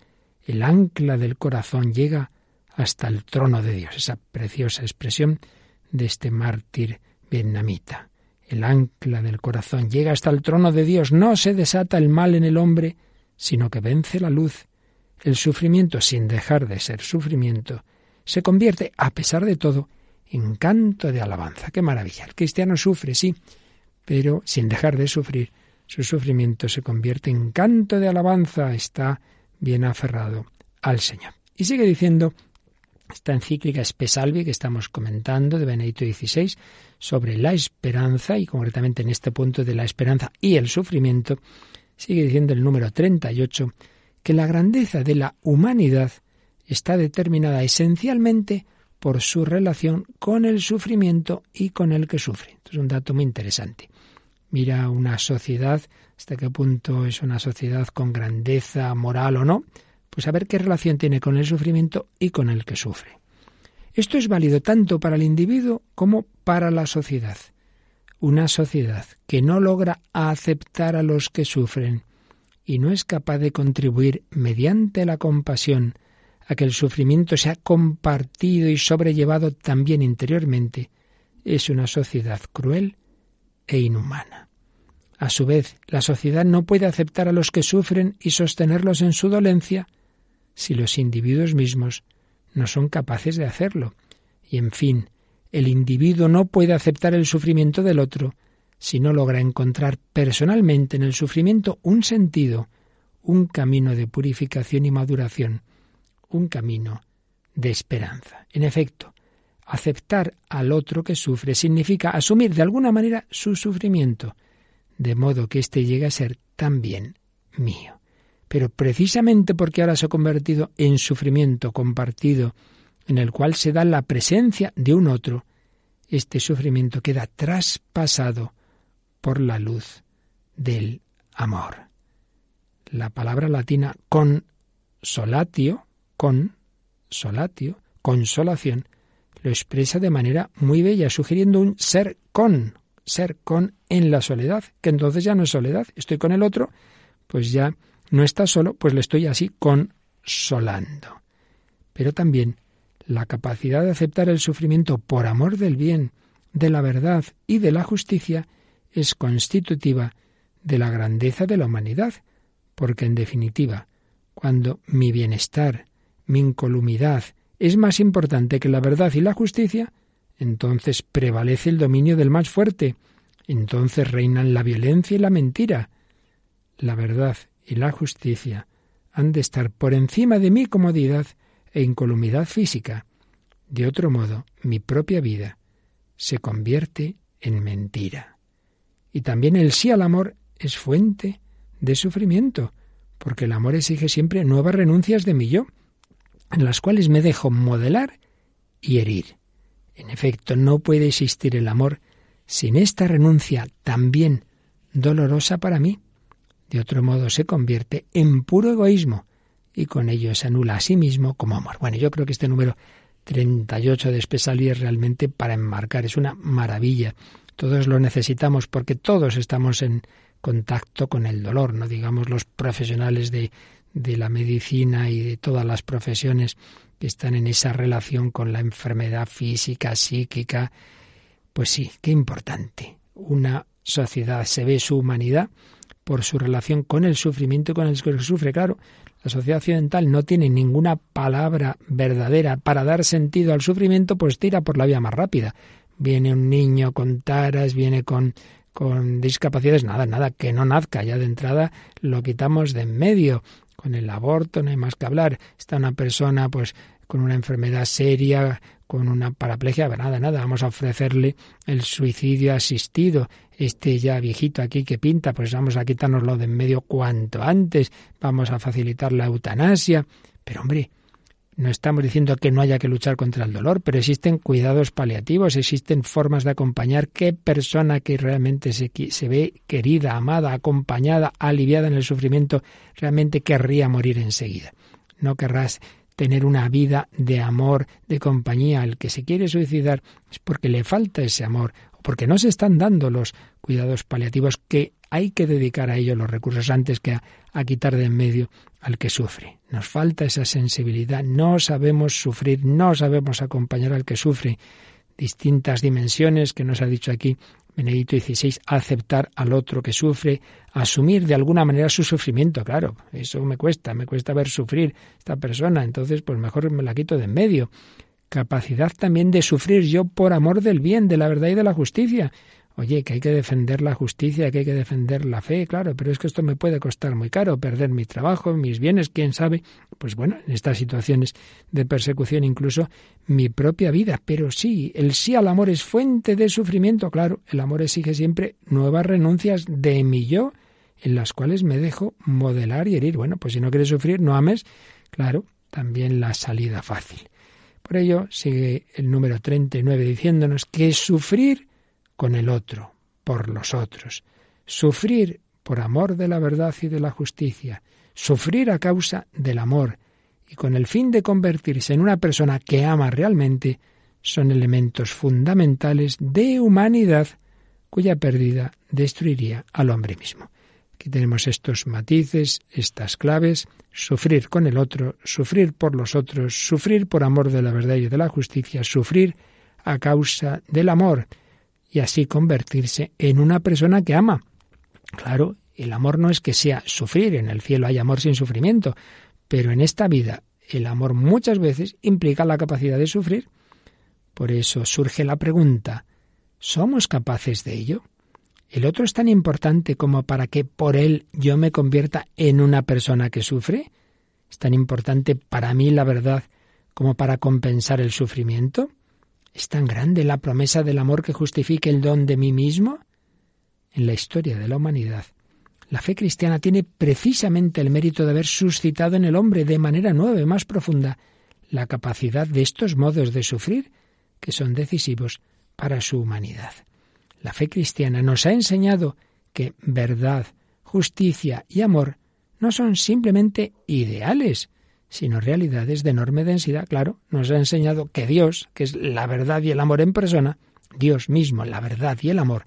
el ancla del corazón llega hasta el trono de Dios, esa preciosa expresión de este mártir vietnamita. El ancla del corazón llega hasta el trono de Dios, no se desata el mal en el hombre, sino que vence la luz. El sufrimiento, sin dejar de ser sufrimiento, se convierte, a pesar de todo, en canto de alabanza. ¡Qué maravilla! El cristiano sufre, sí, pero sin dejar de sufrir, su sufrimiento se convierte en canto de alabanza, está bien aferrado al Señor. Y sigue diciendo esta encíclica Espesalvi que estamos comentando de Benedicto XVI sobre la esperanza y concretamente en este punto de la esperanza y el sufrimiento, sigue diciendo el número 38 que la grandeza de la humanidad está determinada esencialmente por su relación con el sufrimiento y con el que sufre. Esto es un dato muy interesante. Mira una sociedad, hasta qué punto es una sociedad con grandeza moral o no, pues a ver qué relación tiene con el sufrimiento y con el que sufre. Esto es válido tanto para el individuo como para la sociedad. Una sociedad que no logra aceptar a los que sufren y no es capaz de contribuir mediante la compasión a que el sufrimiento sea compartido y sobrellevado también interiormente, es una sociedad cruel e inhumana. A su vez, la sociedad no puede aceptar a los que sufren y sostenerlos en su dolencia si los individuos mismos no son capaces de hacerlo. Y en fin, el individuo no puede aceptar el sufrimiento del otro si no logra encontrar personalmente en el sufrimiento un sentido, un camino de purificación y maduración, un camino de esperanza. En efecto, aceptar al otro que sufre significa asumir de alguna manera su sufrimiento, de modo que éste llegue a ser también mío. Pero precisamente porque ahora se ha convertido en sufrimiento compartido, en el cual se da la presencia de un otro, este sufrimiento queda traspasado por la luz del amor. La palabra latina consolatio, con solatio, consolación, lo expresa de manera muy bella, sugiriendo un ser con, ser con en la soledad, que entonces ya no es soledad, estoy con el otro, pues ya no está solo, pues le estoy así consolando. Pero también la capacidad de aceptar el sufrimiento por amor del bien, de la verdad y de la justicia es constitutiva de la grandeza de la humanidad, porque en definitiva, cuando mi bienestar, mi incolumidad es más importante que la verdad y la justicia, entonces prevalece el dominio del más fuerte, entonces reinan la violencia y la mentira. La verdad y la justicia han de estar por encima de mi comodidad e incolumidad física. De otro modo, mi propia vida se convierte en mentira. Y también el sí al amor es fuente de sufrimiento, porque el amor exige siempre nuevas renuncias de mi yo, en las cuales me dejo modelar y herir. En efecto, no puede existir el amor sin esta renuncia también dolorosa para mí. De otro modo se convierte en puro egoísmo y con ello se anula a sí mismo como amor. Bueno, yo creo que este número 38 de Espesalí es realmente para enmarcar, es una maravilla. Todos lo necesitamos porque todos estamos en contacto con el dolor, no digamos los profesionales de, de la medicina y de todas las profesiones que están en esa relación con la enfermedad física, psíquica. Pues sí, qué importante. Una sociedad se ve su humanidad por su relación con el sufrimiento y con el que sufre. Claro, la sociedad occidental no tiene ninguna palabra verdadera para dar sentido al sufrimiento, pues tira por la vía más rápida. Viene un niño con taras, viene con con discapacidades, nada, nada, que no nazca, ya de entrada lo quitamos de en medio. Con el aborto no hay más que hablar. Está una persona pues con una enfermedad seria, con una paraplegia, nada, nada, vamos a ofrecerle el suicidio asistido. Este ya viejito aquí que pinta, pues vamos a quitárnoslo de en medio cuanto antes, vamos a facilitar la eutanasia. Pero hombre, no estamos diciendo que no haya que luchar contra el dolor, pero existen cuidados paliativos, existen formas de acompañar. ¿Qué persona que realmente se, se, ve querida, amada, acompañada, aliviada en el sufrimiento, realmente querría morir enseguida? No querrás tener una vida de amor, de compañía. El que se quiere suicidar es porque le falta ese amor porque no se están dando los cuidados paliativos que hay que dedicar a ellos los recursos antes que a, a quitar de en medio al que sufre. Nos falta esa sensibilidad, no sabemos sufrir, no sabemos acompañar al que sufre. Distintas dimensiones que nos ha dicho aquí Benedicto XVI, aceptar al otro que sufre, asumir de alguna manera su sufrimiento, claro, eso me cuesta, me cuesta ver sufrir esta persona, entonces pues mejor me la quito de en medio. Capacidad también de sufrir yo por amor del bien, de la verdad y de la justicia. Oye, que hay que defender la justicia, que hay que defender la fe, claro, pero es que esto me puede costar muy caro, perder mi trabajo, mis bienes, quién sabe. Pues bueno, en estas situaciones de persecución incluso mi propia vida. Pero sí, el sí al amor es fuente de sufrimiento, claro, el amor exige siempre nuevas renuncias de mi yo, en las cuales me dejo modelar y herir. Bueno, pues si no quieres sufrir, no ames, claro, también la salida fácil. Por ello, sigue el número 39 diciéndonos que sufrir con el otro, por los otros. Sufrir por amor de la verdad y de la justicia. Sufrir a causa del amor. y con el fin de convertirse en una persona que ama realmente, son elementos fundamentales de humanidad cuya pérdida destruiría al hombre mismo. Aquí tenemos estos matices, estas claves, sufrir con el otro, sufrir por los otros, sufrir por amor de la verdad y de la justicia, sufrir a causa del amor y así convertirse en una persona que ama. Claro, el amor no es que sea sufrir, en el cielo hay amor sin sufrimiento, pero en esta vida el amor muchas veces implica la capacidad de sufrir. Por eso surge la pregunta, ¿somos capaces de ello? ¿El otro es tan importante como para que por él yo me convierta en una persona que sufre? ¿Es tan importante para mí la verdad como para compensar el sufrimiento? ¿Es tan grande la promesa del amor que justifique el don de mí mismo? En la historia de la humanidad, la fe cristiana tiene precisamente el mérito de haber suscitado en el hombre de manera nueva y más profunda la capacidad de estos modos de sufrir que son decisivos para su humanidad. La fe cristiana nos ha enseñado que verdad, justicia y amor no son simplemente ideales, sino realidades de enorme densidad. Claro, nos ha enseñado que Dios, que es la verdad y el amor en persona, Dios mismo, la verdad y el amor,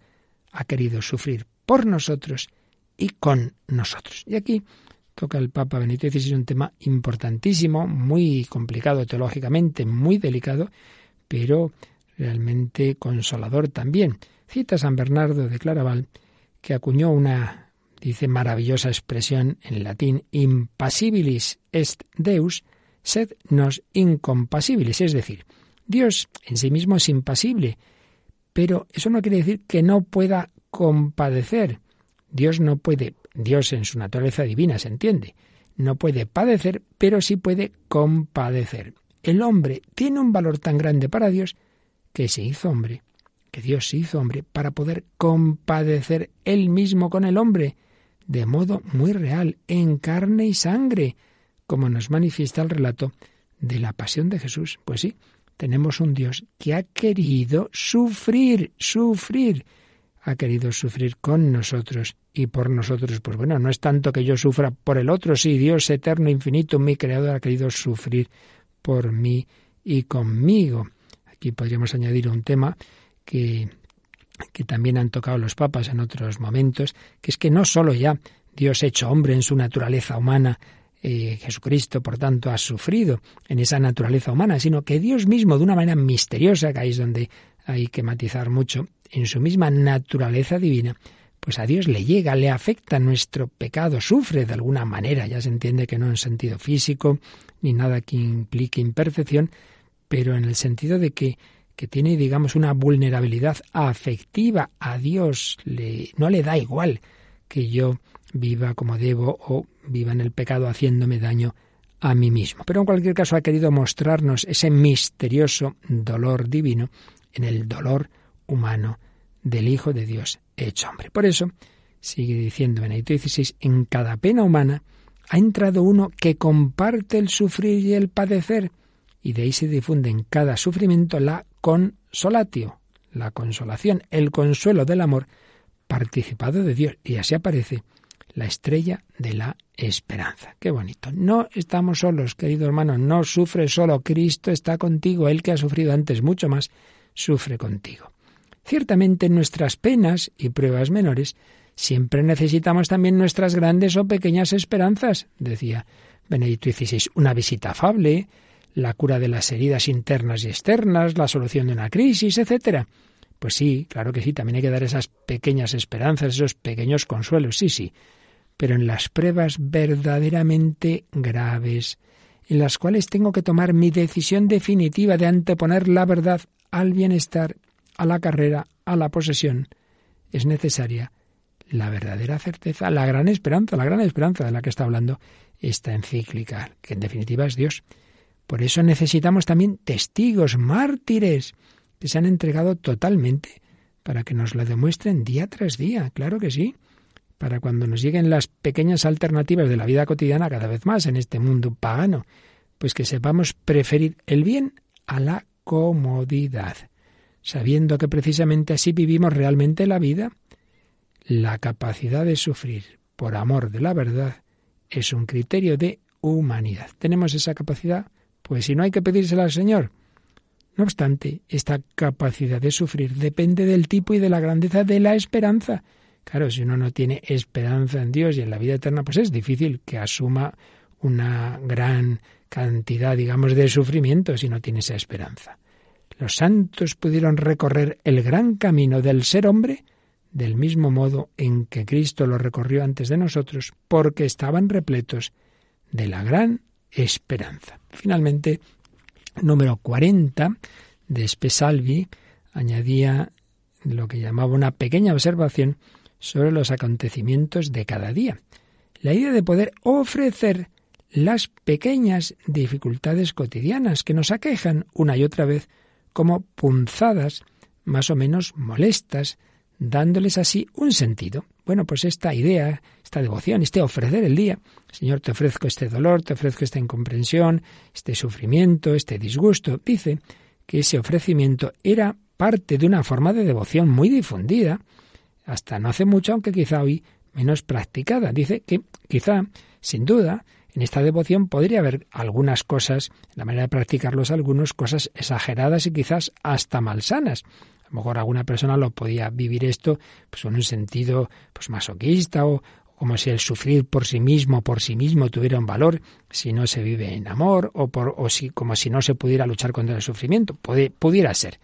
ha querido sufrir por nosotros y con nosotros. Y aquí toca el Papa Benito XVI un tema importantísimo, muy complicado teológicamente, muy delicado, pero realmente consolador también. Cita San Bernardo de Claraval, que acuñó una, dice, maravillosa expresión en latín, impasibilis est Deus, sed nos incompasibilis, es decir, Dios en sí mismo es impasible, pero eso no quiere decir que no pueda compadecer. Dios no puede, Dios en su naturaleza divina se entiende, no puede padecer, pero sí puede compadecer. El hombre tiene un valor tan grande para Dios que se hizo hombre, que Dios hizo hombre para poder compadecer él mismo con el hombre, de modo muy real, en carne y sangre, como nos manifiesta el relato de la pasión de Jesús. Pues sí, tenemos un Dios que ha querido sufrir, sufrir, ha querido sufrir con nosotros y por nosotros. Pues bueno, no es tanto que yo sufra por el otro, sí, Dios eterno, infinito, mi creador ha querido sufrir por mí y conmigo. Aquí podríamos añadir un tema que, que también han tocado los papas en otros momentos, que es que no solo ya Dios hecho hombre en su naturaleza humana, eh, Jesucristo, por tanto, ha sufrido en esa naturaleza humana, sino que Dios mismo, de una manera misteriosa, que ahí es donde hay que matizar mucho, en su misma naturaleza divina, pues a Dios le llega, le afecta nuestro pecado, sufre de alguna manera, ya se entiende que no en sentido físico, ni nada que implique imperfección, pero en el sentido de que, que tiene, digamos, una vulnerabilidad afectiva a Dios, le, no le da igual que yo viva como debo o viva en el pecado haciéndome daño a mí mismo. Pero en cualquier caso ha querido mostrarnos ese misterioso dolor divino en el dolor humano del Hijo de Dios hecho hombre. Por eso, sigue diciendo Benedicto XVI, en cada pena humana ha entrado uno que comparte el sufrir y el padecer, y de ahí se difunde en cada sufrimiento la consolatio, la consolación, el consuelo del amor participado de Dios, y así aparece la estrella de la esperanza. Qué bonito. No estamos solos, querido hermano, no sufre solo, Cristo está contigo, Él que ha sufrido antes mucho más, sufre contigo. Ciertamente en nuestras penas y pruebas menores siempre necesitamos también nuestras grandes o pequeñas esperanzas, decía Benedicto XVI, una visita afable, la cura de las heridas internas y externas, la solución de una crisis, etcétera. Pues sí, claro que sí, también hay que dar esas pequeñas esperanzas, esos pequeños consuelos, sí, sí pero en las pruebas verdaderamente graves, en las cuales tengo que tomar mi decisión definitiva de anteponer la verdad al bienestar, a la carrera, a la posesión, es necesaria la verdadera certeza, la gran esperanza, la gran esperanza de la que está hablando esta encíclica, que en definitiva es Dios. Por eso necesitamos también testigos, mártires, que se han entregado totalmente para que nos lo demuestren día tras día, claro que sí para cuando nos lleguen las pequeñas alternativas de la vida cotidiana cada vez más en este mundo pagano, pues que sepamos preferir el bien a la comodidad, sabiendo que precisamente así vivimos realmente la vida. La capacidad de sufrir por amor de la verdad es un criterio de humanidad. ¿Tenemos esa capacidad? Pues si no hay que pedírsela al Señor. No obstante, esta capacidad de sufrir depende del tipo y de la grandeza de la esperanza. Claro, si uno no tiene esperanza en Dios y en la vida eterna, pues es difícil que asuma una gran cantidad, digamos, de sufrimiento si no tiene esa esperanza. Los santos pudieron recorrer el gran camino del ser hombre del mismo modo en que Cristo lo recorrió antes de nosotros, porque estaban repletos de la gran esperanza. Finalmente, número 40 de Spesalvi añadía lo que llamaba una pequeña observación sobre los acontecimientos de cada día. La idea de poder ofrecer las pequeñas dificultades cotidianas que nos aquejan una y otra vez como punzadas más o menos molestas, dándoles así un sentido. Bueno, pues esta idea, esta devoción, este ofrecer el día, Señor, te ofrezco este dolor, te ofrezco esta incomprensión, este sufrimiento, este disgusto, dice que ese ofrecimiento era parte de una forma de devoción muy difundida, hasta no hace mucho, aunque quizá hoy menos practicada. Dice que quizá, sin duda, en esta devoción podría haber algunas cosas, la manera de practicarlos algunos, cosas exageradas y quizás hasta malsanas. A lo mejor alguna persona lo podía vivir esto pues en un sentido pues masoquista o como si el sufrir por sí mismo, por sí mismo tuviera un valor, si no se vive en amor, o, por, o si, como si no se pudiera luchar contra el sufrimiento. pudiera ser.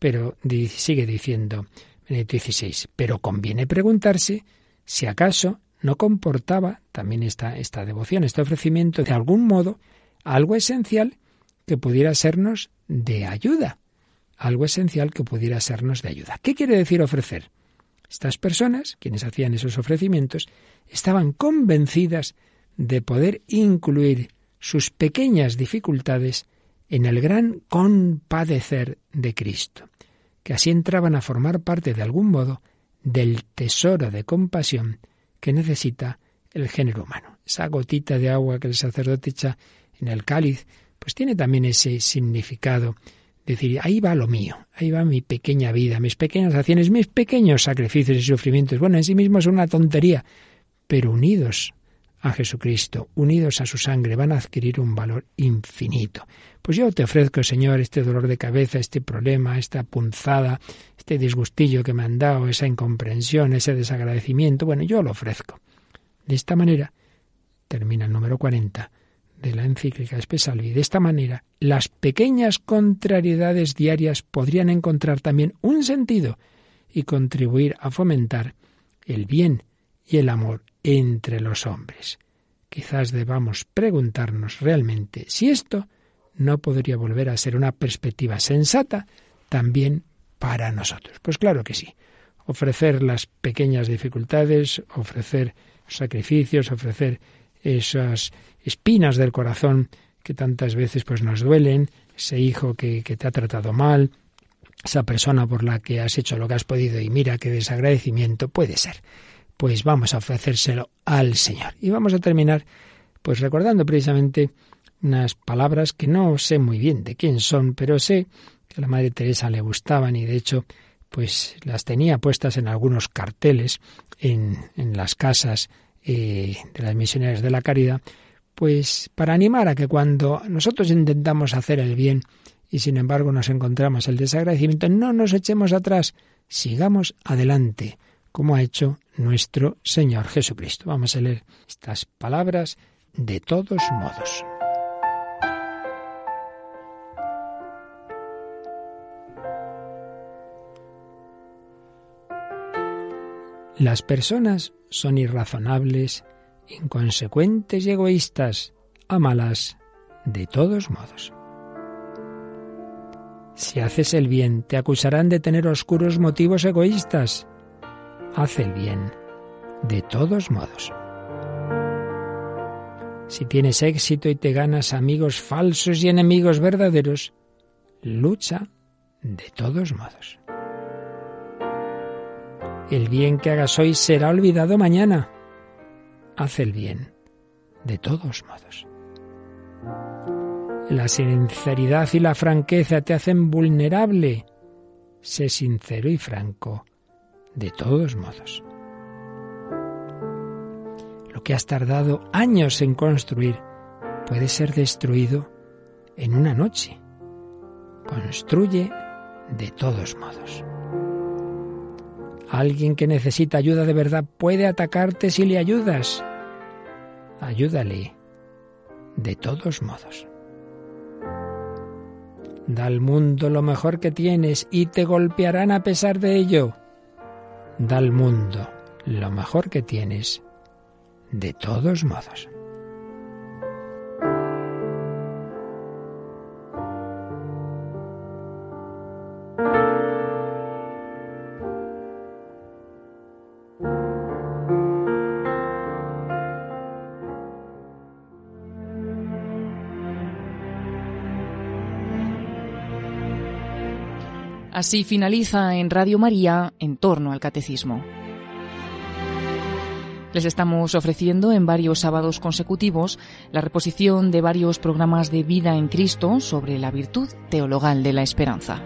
Pero sigue diciendo Benedicto XVI, pero conviene preguntarse si acaso no comportaba también esta, esta devoción, este ofrecimiento, de algún modo, algo esencial que pudiera sernos de ayuda algo esencial que pudiera sernos de ayuda. ¿Qué quiere decir ofrecer? Estas personas, quienes hacían esos ofrecimientos, estaban convencidas de poder incluir sus pequeñas dificultades en el gran compadecer de Cristo, que así entraban a formar parte de algún modo del tesoro de compasión que necesita el género humano. Esa gotita de agua que el sacerdote echa en el cáliz, pues tiene también ese significado decir, ahí va lo mío, ahí va mi pequeña vida, mis pequeñas acciones, mis pequeños sacrificios y sufrimientos. Bueno, en sí mismo es una tontería, pero unidos a Jesucristo, unidos a su sangre, van a adquirir un valor infinito. Pues yo te ofrezco, Señor, este dolor de cabeza, este problema, esta punzada, este disgustillo que me han dado, esa incomprensión, ese desagradecimiento. Bueno, yo lo ofrezco. De esta manera, termina el número 40, de la encíclica Espesalvi. De esta manera, las pequeñas contrariedades diarias podrían encontrar también un sentido y contribuir a fomentar el bien y el amor entre los hombres. Quizás debamos preguntarnos realmente si esto no podría volver a ser una perspectiva sensata también para nosotros. Pues claro que sí. Ofrecer las pequeñas dificultades, ofrecer sacrificios, ofrecer esas espinas del corazón que tantas veces pues nos duelen, ese hijo que, que te ha tratado mal, esa persona por la que has hecho lo que has podido y mira qué desagradecimiento puede ser. Pues vamos a ofrecérselo al Señor. Y vamos a terminar pues recordando precisamente unas palabras que no sé muy bien de quién son, pero sé que a la Madre Teresa le gustaban y de hecho pues las tenía puestas en algunos carteles en, en las casas eh, de las misioneras de la caridad, pues para animar a que cuando nosotros intentamos hacer el bien y sin embargo nos encontramos el desagradecimiento, no nos echemos atrás, sigamos adelante, como ha hecho nuestro Señor Jesucristo. Vamos a leer estas palabras de todos modos. Las personas son irrazonables, inconsecuentes y egoístas. Ámalas de todos modos. Si haces el bien, te acusarán de tener oscuros motivos egoístas. Haz el bien de todos modos. Si tienes éxito y te ganas amigos falsos y enemigos verdaderos, lucha de todos modos. El bien que hagas hoy será olvidado mañana. Haz el bien, de todos modos. La sinceridad y la franqueza te hacen vulnerable. Sé sincero y franco, de todos modos. Lo que has tardado años en construir puede ser destruido en una noche. Construye de todos modos. Alguien que necesita ayuda de verdad puede atacarte si le ayudas. Ayúdale de todos modos. Da al mundo lo mejor que tienes y te golpearán a pesar de ello. Da al mundo lo mejor que tienes de todos modos. Así finaliza en Radio María en torno al catecismo. Les estamos ofreciendo en varios sábados consecutivos la reposición de varios programas de vida en Cristo sobre la virtud teologal de la esperanza.